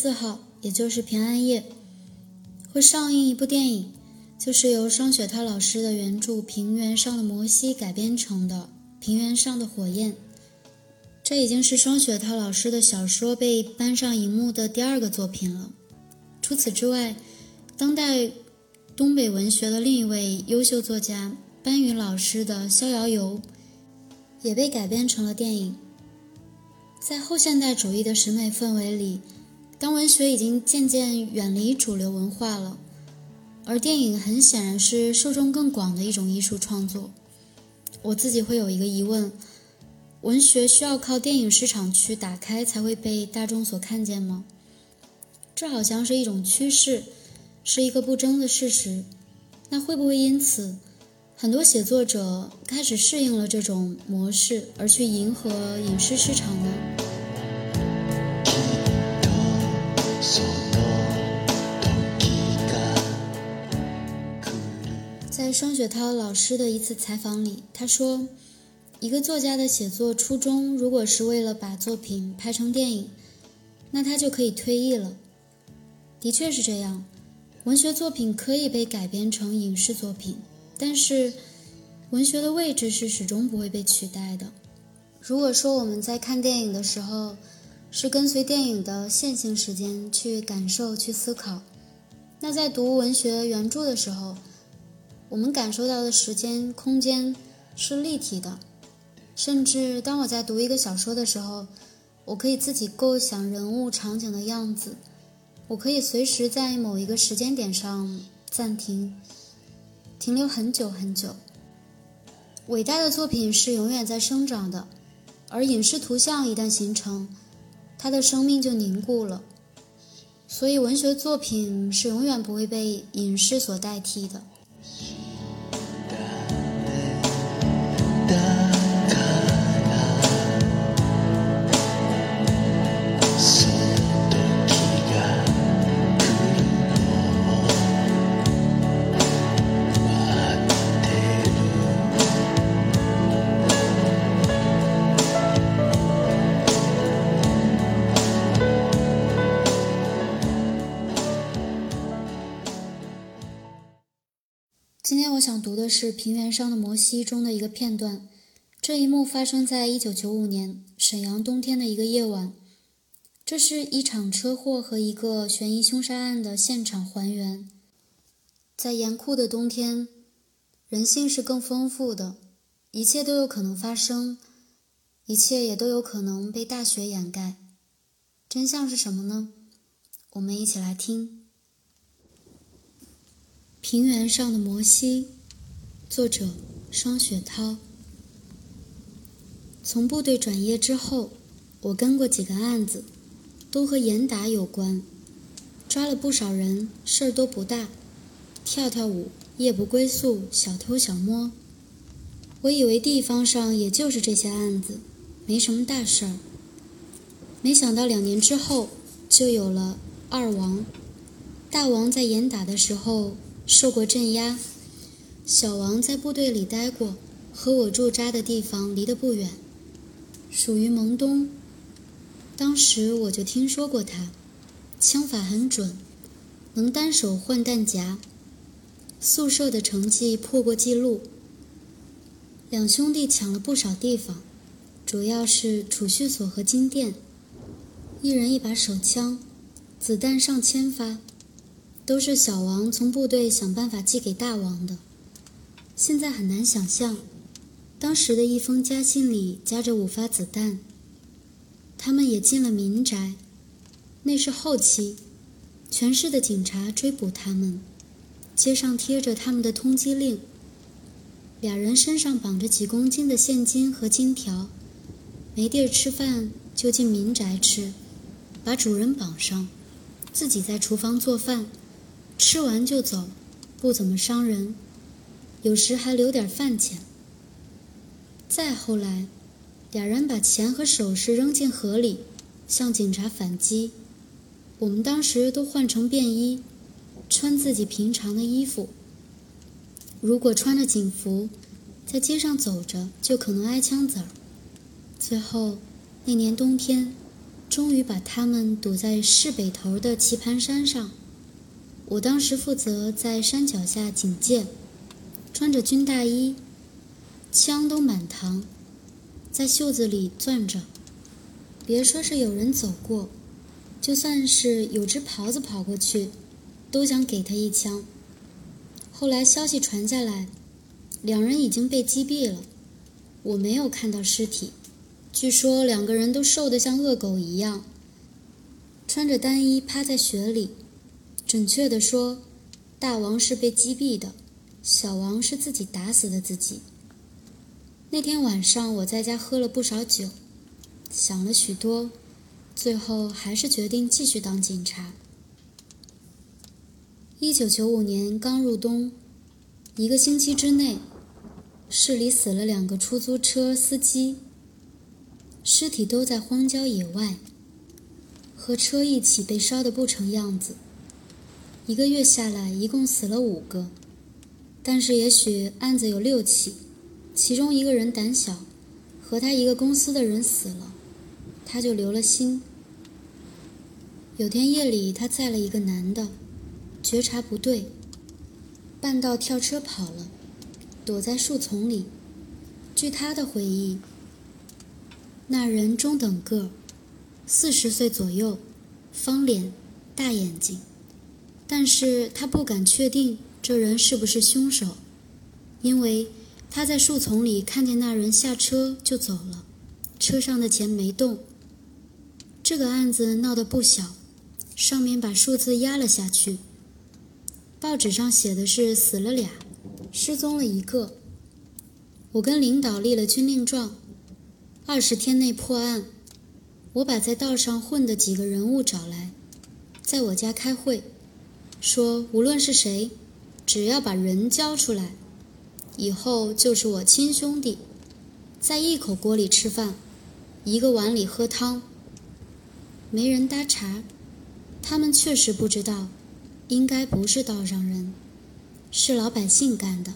四号，也就是平安夜，会上映一部电影，就是由双雪涛老师的原著《平原上的摩西》改编成的《平原上的火焰》。这已经是双雪涛老师的小说被搬上荧幕的第二个作品了。除此之外，当代东北文学的另一位优秀作家班宇老师的《逍遥游》也被改编成了电影。在后现代主义的审美氛围里，当文学已经渐渐远离主流文化了，而电影很显然是受众更广的一种艺术创作。我自己会有一个疑问：文学需要靠电影市场去打开才会被大众所看见吗？这好像是一种趋势，是一个不争的事实。那会不会因此，很多写作者开始适应了这种模式，而去迎合影视市场呢？在双雪涛老师的一次采访里，他说：“一个作家的写作初衷，如果是为了把作品拍成电影，那他就可以退役了。的确是这样，文学作品可以被改编成影视作品，但是文学的位置是始终不会被取代的。如果说我们在看电影的时候，是跟随电影的线性时间去感受、去思考，那在读文学原著的时候，我们感受到的时间、空间是立体的，甚至当我在读一个小说的时候，我可以自己构想人物、场景的样子，我可以随时在某一个时间点上暂停，停留很久很久。伟大的作品是永远在生长的，而影视图像一旦形成，他的生命就凝固了。所以，文学作品是永远不会被影视所代替的。今天我想读的是《平原上的摩西》中的一个片段。这一幕发生在一九九五年沈阳冬天的一个夜晚。这是一场车祸和一个悬疑凶杀案的现场还原。在严酷的冬天，人性是更丰富的，一切都有可能发生，一切也都有可能被大雪掩盖。真相是什么呢？我们一起来听。平原上的摩西，作者双雪涛。从部队转业之后，我跟过几个案子，都和严打有关，抓了不少人，事儿都不大，跳跳舞、夜不归宿、小偷小摸。我以为地方上也就是这些案子，没什么大事儿。没想到两年之后，就有了二王。大王在严打的时候。受过镇压，小王在部队里待过，和我驻扎的地方离得不远，属于蒙东。当时我就听说过他，枪法很准，能单手换弹夹，宿舍的成绩破过记录。两兄弟抢了不少地方，主要是储蓄所和金店，一人一把手枪，子弹上千发。都是小王从部队想办法寄给大王的。现在很难想象，当时的一封家信里夹着五发子弹。他们也进了民宅，那是后期，全市的警察追捕他们，街上贴着他们的通缉令。俩人身上绑着几公斤的现金和金条，没地儿吃饭就进民宅吃，把主人绑上，自己在厨房做饭。吃完就走，不怎么伤人，有时还留点饭钱。再后来，俩人把钱和首饰扔进河里，向警察反击。我们当时都换成便衣，穿自己平常的衣服。如果穿着警服，在街上走着，就可能挨枪子儿。最后，那年冬天，终于把他们堵在市北头的棋盘山上。我当时负责在山脚下警戒，穿着军大衣，枪都满膛，在袖子里攥着。别说是有人走过，就算是有只狍子跑过去，都想给他一枪。后来消息传下来，两人已经被击毙了。我没有看到尸体，据说两个人都瘦得像恶狗一样，穿着单衣趴在雪里。准确地说，大王是被击毙的，小王是自己打死的自己。那天晚上我在家喝了不少酒，想了许多，最后还是决定继续当警察。一九九五年刚入冬，一个星期之内，市里死了两个出租车司机，尸体都在荒郊野外，和车一起被烧得不成样子。一个月下来，一共死了五个，但是也许案子有六起，其中一个人胆小，和他一个公司的人死了，他就留了心。有天夜里，他载了一个男的，觉察不对，半道跳车跑了，躲在树丛里。据他的回忆，那人中等个，四十岁左右，方脸，大眼睛。但是他不敢确定这人是不是凶手，因为他在树丛里看见那人下车就走了，车上的钱没动。这个案子闹得不小，上面把数字压了下去。报纸上写的是死了俩，失踪了一个。我跟领导立了军令状，二十天内破案。我把在道上混的几个人物找来，在我家开会。说无论是谁，只要把人交出来，以后就是我亲兄弟，在一口锅里吃饭，一个碗里喝汤。没人搭茬，他们确实不知道，应该不是道上人，是老百姓干的。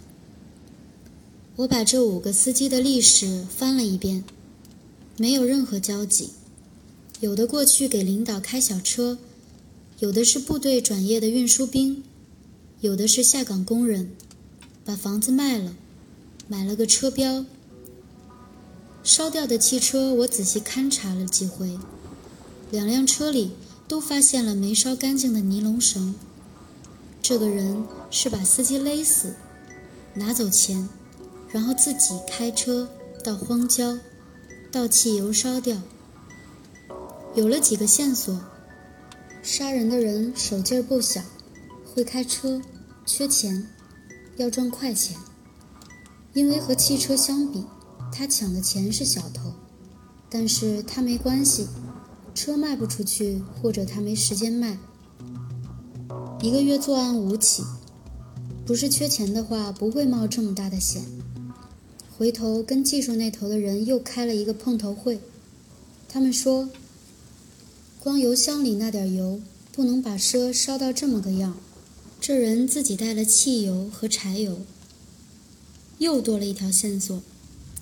我把这五个司机的历史翻了一遍，没有任何交集，有的过去给领导开小车。有的是部队转业的运输兵，有的是下岗工人，把房子卖了，买了个车标。烧掉的汽车我仔细勘察了几回，两辆车里都发现了没烧干净的尼龙绳。这个人是把司机勒死，拿走钱，然后自己开车到荒郊，倒汽油烧掉。有了几个线索。杀人的人手劲儿不小，会开车，缺钱，要赚快钱。因为和汽车相比，他抢的钱是小头，但是他没关系，车卖不出去，或者他没时间卖。一个月作案五起，不是缺钱的话，不会冒这么大的险。回头跟技术那头的人又开了一个碰头会，他们说。光油箱里那点油不能把车烧到这么个样，这人自己带了汽油和柴油，又多了一条线索，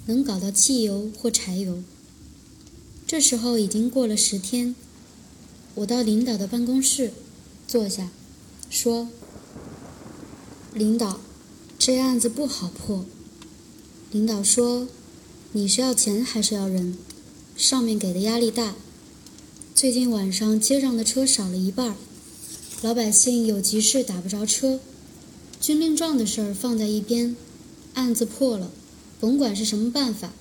能搞到汽油或柴油。这时候已经过了十天，我到领导的办公室坐下，说：“领导，这案子不好破。”领导说：“你是要钱还是要人？上面给的压力大。”最近晚上街上的车少了一半，老百姓有急事打不着车，军令状的事儿放在一边，案子破了，甭管是什么办法，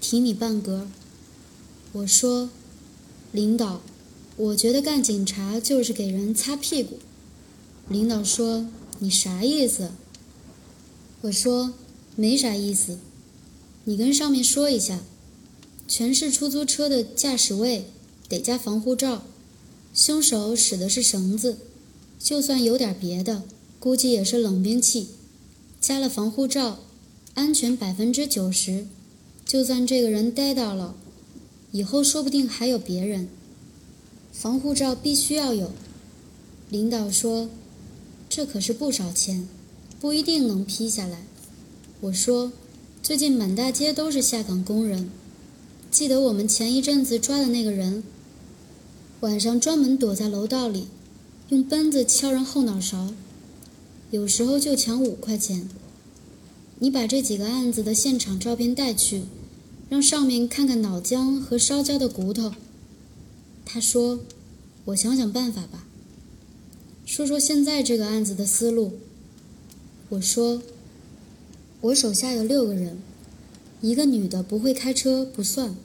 提你半格。我说，领导，我觉得干警察就是给人擦屁股。领导说你啥意思？我说没啥意思，你跟上面说一下，全是出租车的驾驶位。得加防护罩，凶手使的是绳子，就算有点别的，估计也是冷兵器。加了防护罩，安全百分之九十。就算这个人逮到了，以后说不定还有别人。防护罩必须要有。领导说，这可是不少钱，不一定能批下来。我说，最近满大街都是下岗工人，记得我们前一阵子抓的那个人。晚上专门躲在楼道里，用奔子敲人后脑勺，有时候就抢五块钱。你把这几个案子的现场照片带去，让上面看看脑浆和烧焦的骨头。他说：“我想想办法吧。”说说现在这个案子的思路。我说：“我手下有六个人，一个女的不会开车不算，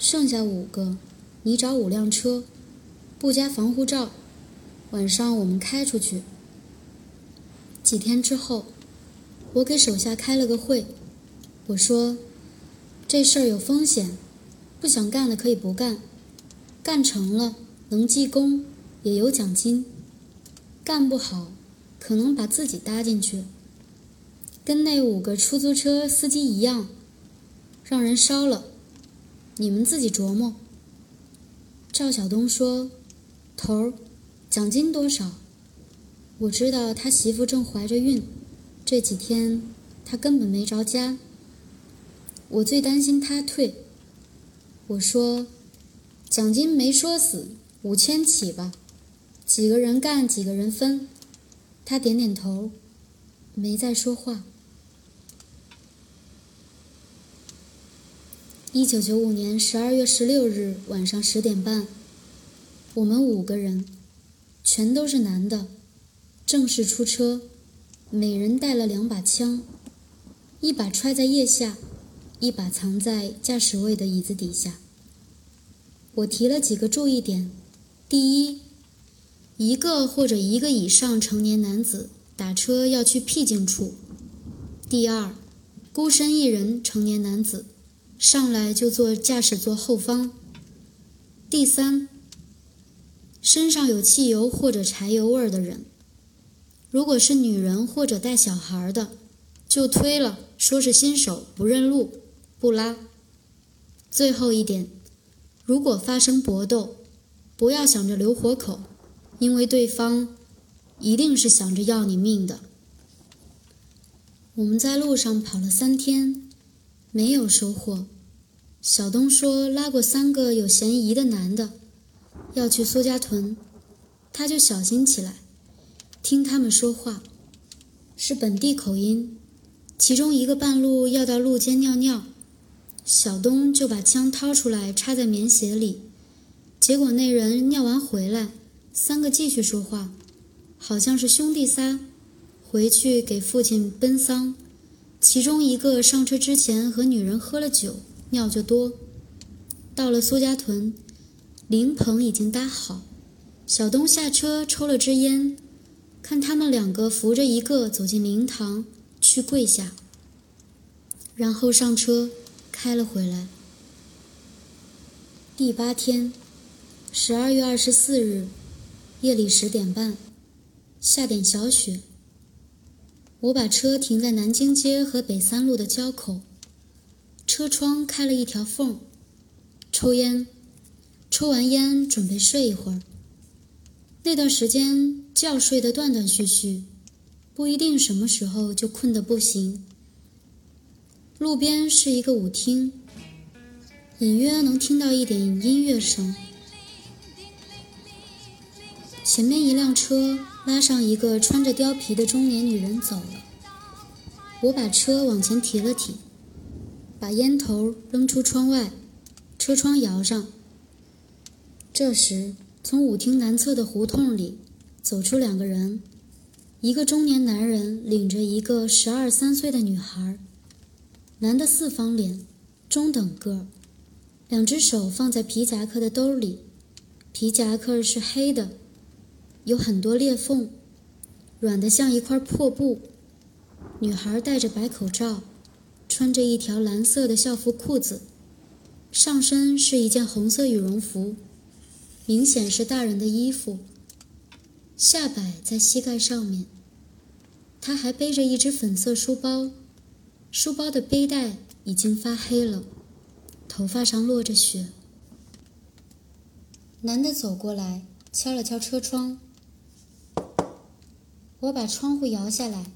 剩下五个，你找五辆车，不加防护罩，晚上我们开出去。”几天之后，我给手下开了个会，我说：“这事儿有风险，不想干的可以不干，干成了能记功，也有奖金。”干不好，可能把自己搭进去，跟那五个出租车司机一样，让人烧了。你们自己琢磨。赵晓东说：“头儿，奖金多少？”我知道他媳妇正怀着孕，这几天他根本没着家。我最担心他退。我说：“奖金没说死，五千起吧。”几个人干，几个人分。他点点头，没再说话。一九九五年十二月十六日晚上十点半，我们五个人，全都是男的，正式出车，每人带了两把枪，一把揣在腋下，一把藏在驾驶位的椅子底下。我提了几个注意点：第一。一个或者一个以上成年男子打车要去僻静处。第二，孤身一人成年男子上来就坐驾驶座后方。第三，身上有汽油或者柴油味儿的人，如果是女人或者带小孩的，就推了，说是新手不认路，不拉。最后一点，如果发生搏斗，不要想着留活口。因为对方一定是想着要你命的。我们在路上跑了三天，没有收获。小东说拉过三个有嫌疑的男的，要去苏家屯，他就小心起来，听他们说话，是本地口音。其中一个半路要到路间尿尿，小东就把枪掏出来插在棉鞋里，结果那人尿完回来。三个继续说话，好像是兄弟仨，回去给父亲奔丧。其中一个上车之前和女人喝了酒，尿就多。到了苏家屯，灵棚已经搭好，小东下车抽了支烟，看他们两个扶着一个走进灵堂去跪下，然后上车开了回来。第八天，十二月二十四日。夜里十点半，下点小雪。我把车停在南京街和北三路的交口，车窗开了一条缝，抽烟，抽完烟准备睡一会儿。那段时间觉睡得断断续续，不一定什么时候就困得不行。路边是一个舞厅，隐约能听到一点音乐声。前面一辆车拉上一个穿着貂皮的中年女人走了，我把车往前提了提，把烟头扔出窗外，车窗摇上。这时，从舞厅南侧的胡同里走出两个人，一个中年男人领着一个十二三岁的女孩，男的四方脸，中等个儿，两只手放在皮夹克的兜里，皮夹克是黑的。有很多裂缝，软的像一块破布。女孩戴着白口罩，穿着一条蓝色的校服裤子，上身是一件红色羽绒服，明显是大人的衣服。下摆在膝盖上面。他还背着一只粉色书包，书包的背带已经发黑了，头发上落着雪。男的走过来，敲了敲车窗。我把窗户摇下来，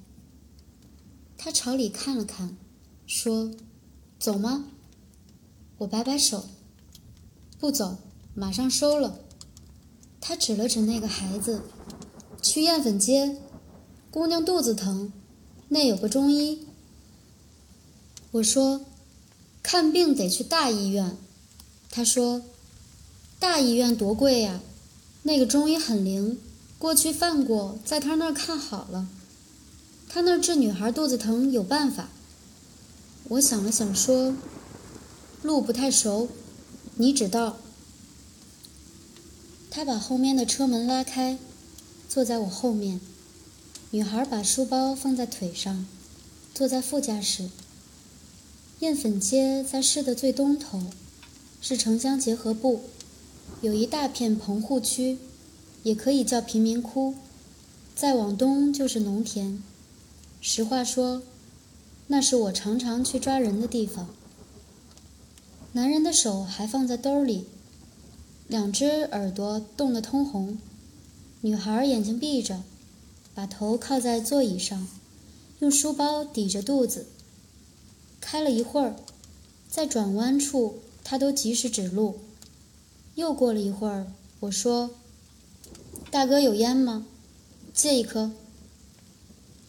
他朝里看了看，说：“走吗？”我摆摆手：“不走，马上收了。”他指了指那个孩子，去燕粉街，姑娘肚子疼，那有个中医。我说，看病得去大医院。他说，大医院多贵呀，那个中医很灵，过去犯过，在他那儿看好了。他那儿治女孩肚子疼有办法。我想了想说，路不太熟，你指道。他把后面的车门拉开，坐在我后面。女孩把书包放在腿上，坐在副驾驶。燕粉街在市的最东头，是城乡结合部，有一大片棚户区，也可以叫贫民窟。再往东就是农田。实话说，那是我常常去抓人的地方。男人的手还放在兜里。两只耳朵冻得通红，女孩眼睛闭着，把头靠在座椅上，用书包抵着肚子。开了一会儿，在转弯处，她都及时指路。又过了一会儿，我说：“大哥有烟吗？借一颗。”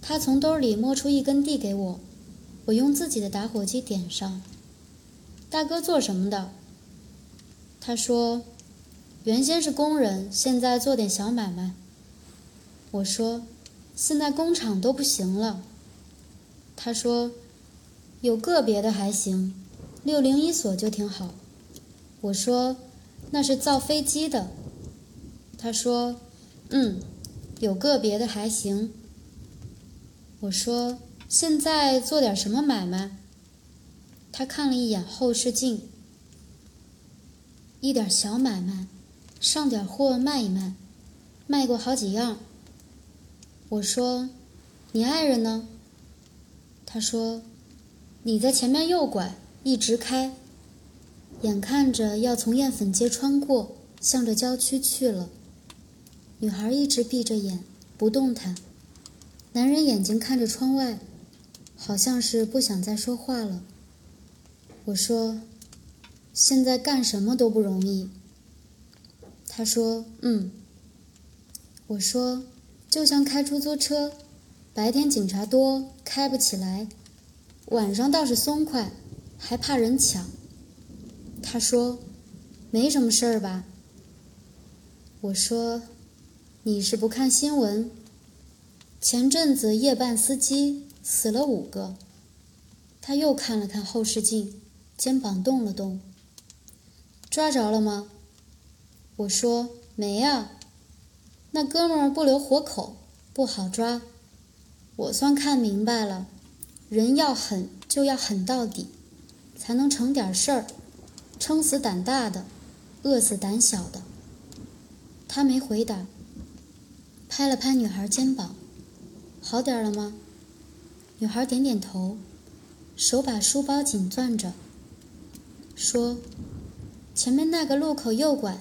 他从兜里摸出一根递给我，我用自己的打火机点上。大哥做什么的？他说。原先是工人，现在做点小买卖。我说：“现在工厂都不行了。”他说：“有个别的还行，六零一所就挺好。”我说：“那是造飞机的。”他说：“嗯，有个别的还行。”我说：“现在做点什么买卖？”他看了一眼后视镜，一点小买卖。上点货卖一卖，卖过好几样。我说：“你爱人呢？”他说：“你在前面右拐，一直开，眼看着要从燕粉街穿过，向着郊区去了。”女孩一直闭着眼，不动弹。男人眼睛看着窗外，好像是不想再说话了。我说：“现在干什么都不容易。”他说：“嗯。”我说：“就像开出租车，白天警察多，开不起来；晚上倒是松快，还怕人抢。”他说：“没什么事儿吧？”我说：“你是不看新闻？前阵子夜半司机死了五个。”他又看了看后视镜，肩膀动了动。“抓着了吗？”我说没呀，那哥们儿不留活口，不好抓。我算看明白了，人要狠就要狠到底，才能成点事儿。撑死胆大的，饿死胆小的。他没回答，拍了拍女孩肩膀，好点了吗？女孩点点头，手把书包紧攥着，说：“前面那个路口右拐。”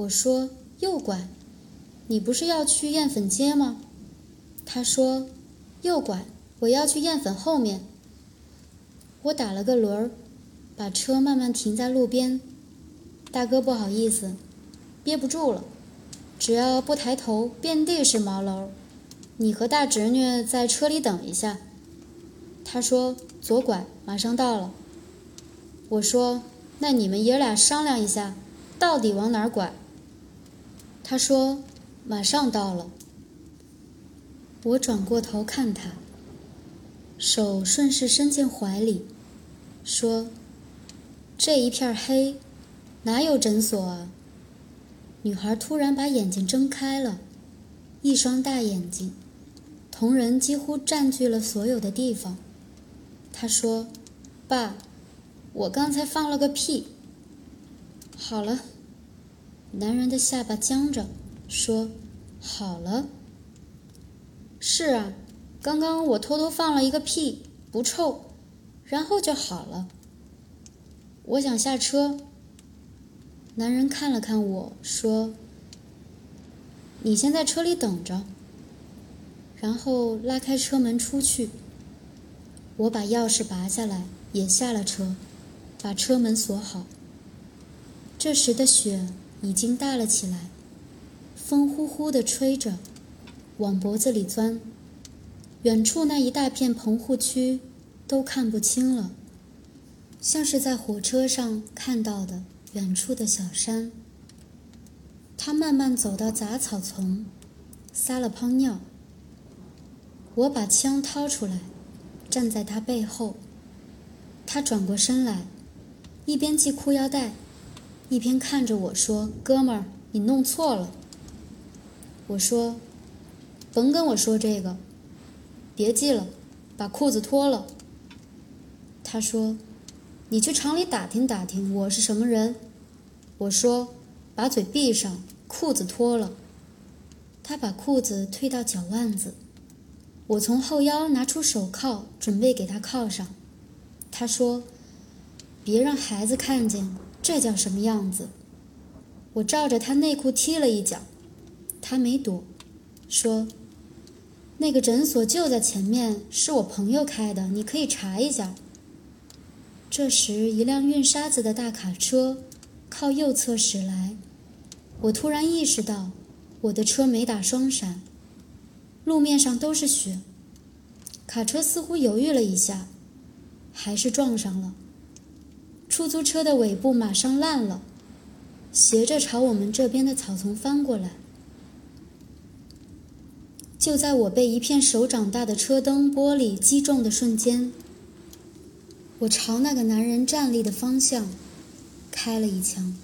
我说右拐，你不是要去燕粉街吗？他说右拐，我要去燕粉后面。我打了个轮儿，把车慢慢停在路边。大哥不好意思，憋不住了，只要不抬头，遍地是毛楼。你和大侄女在车里等一下。他说左拐，马上到了。我说那你们爷俩商量一下，到底往哪儿拐？他说：“马上到了。”我转过头看他，手顺势伸进怀里，说：“这一片黑，哪有诊所啊？”女孩突然把眼睛睁开了，一双大眼睛，瞳仁几乎占据了所有的地方。她说：“爸，我刚才放了个屁。”好了。男人的下巴僵着，说：“好了。”是啊，刚刚我偷偷放了一个屁，不臭，然后就好了。我想下车。男人看了看我说：“你先在车里等着。”然后拉开车门出去。我把钥匙拔下来，也下了车，把车门锁好。这时的雪。已经大了起来，风呼呼地吹着，往脖子里钻。远处那一大片棚户区都看不清了，像是在火车上看到的远处的小山。他慢慢走到杂草丛，撒了泡尿。我把枪掏出来，站在他背后。他转过身来，一边系裤腰带，一边看着我说：“哥们儿，你弄错了。”我说：“甭跟我说这个。”别系了，把裤子脱了。他说：“你去厂里打听打听，我是什么人。”我说：“把嘴闭上，裤子脱了。”他把裤子退到脚腕子。我从后腰拿出手铐，准备给他铐上。他说：“别让孩子看见，这叫什么样子？”我照着他内裤踢了一脚，他没躲，说。那个诊所就在前面，是我朋友开的，你可以查一下。这时，一辆运沙子的大卡车靠右侧驶来，我突然意识到，我的车没打双闪，路面上都是雪。卡车似乎犹豫了一下，还是撞上了。出租车的尾部马上烂了，斜着朝我们这边的草丛翻过来。就在我被一片手掌大的车灯玻璃击中的瞬间，我朝那个男人站立的方向开了一枪。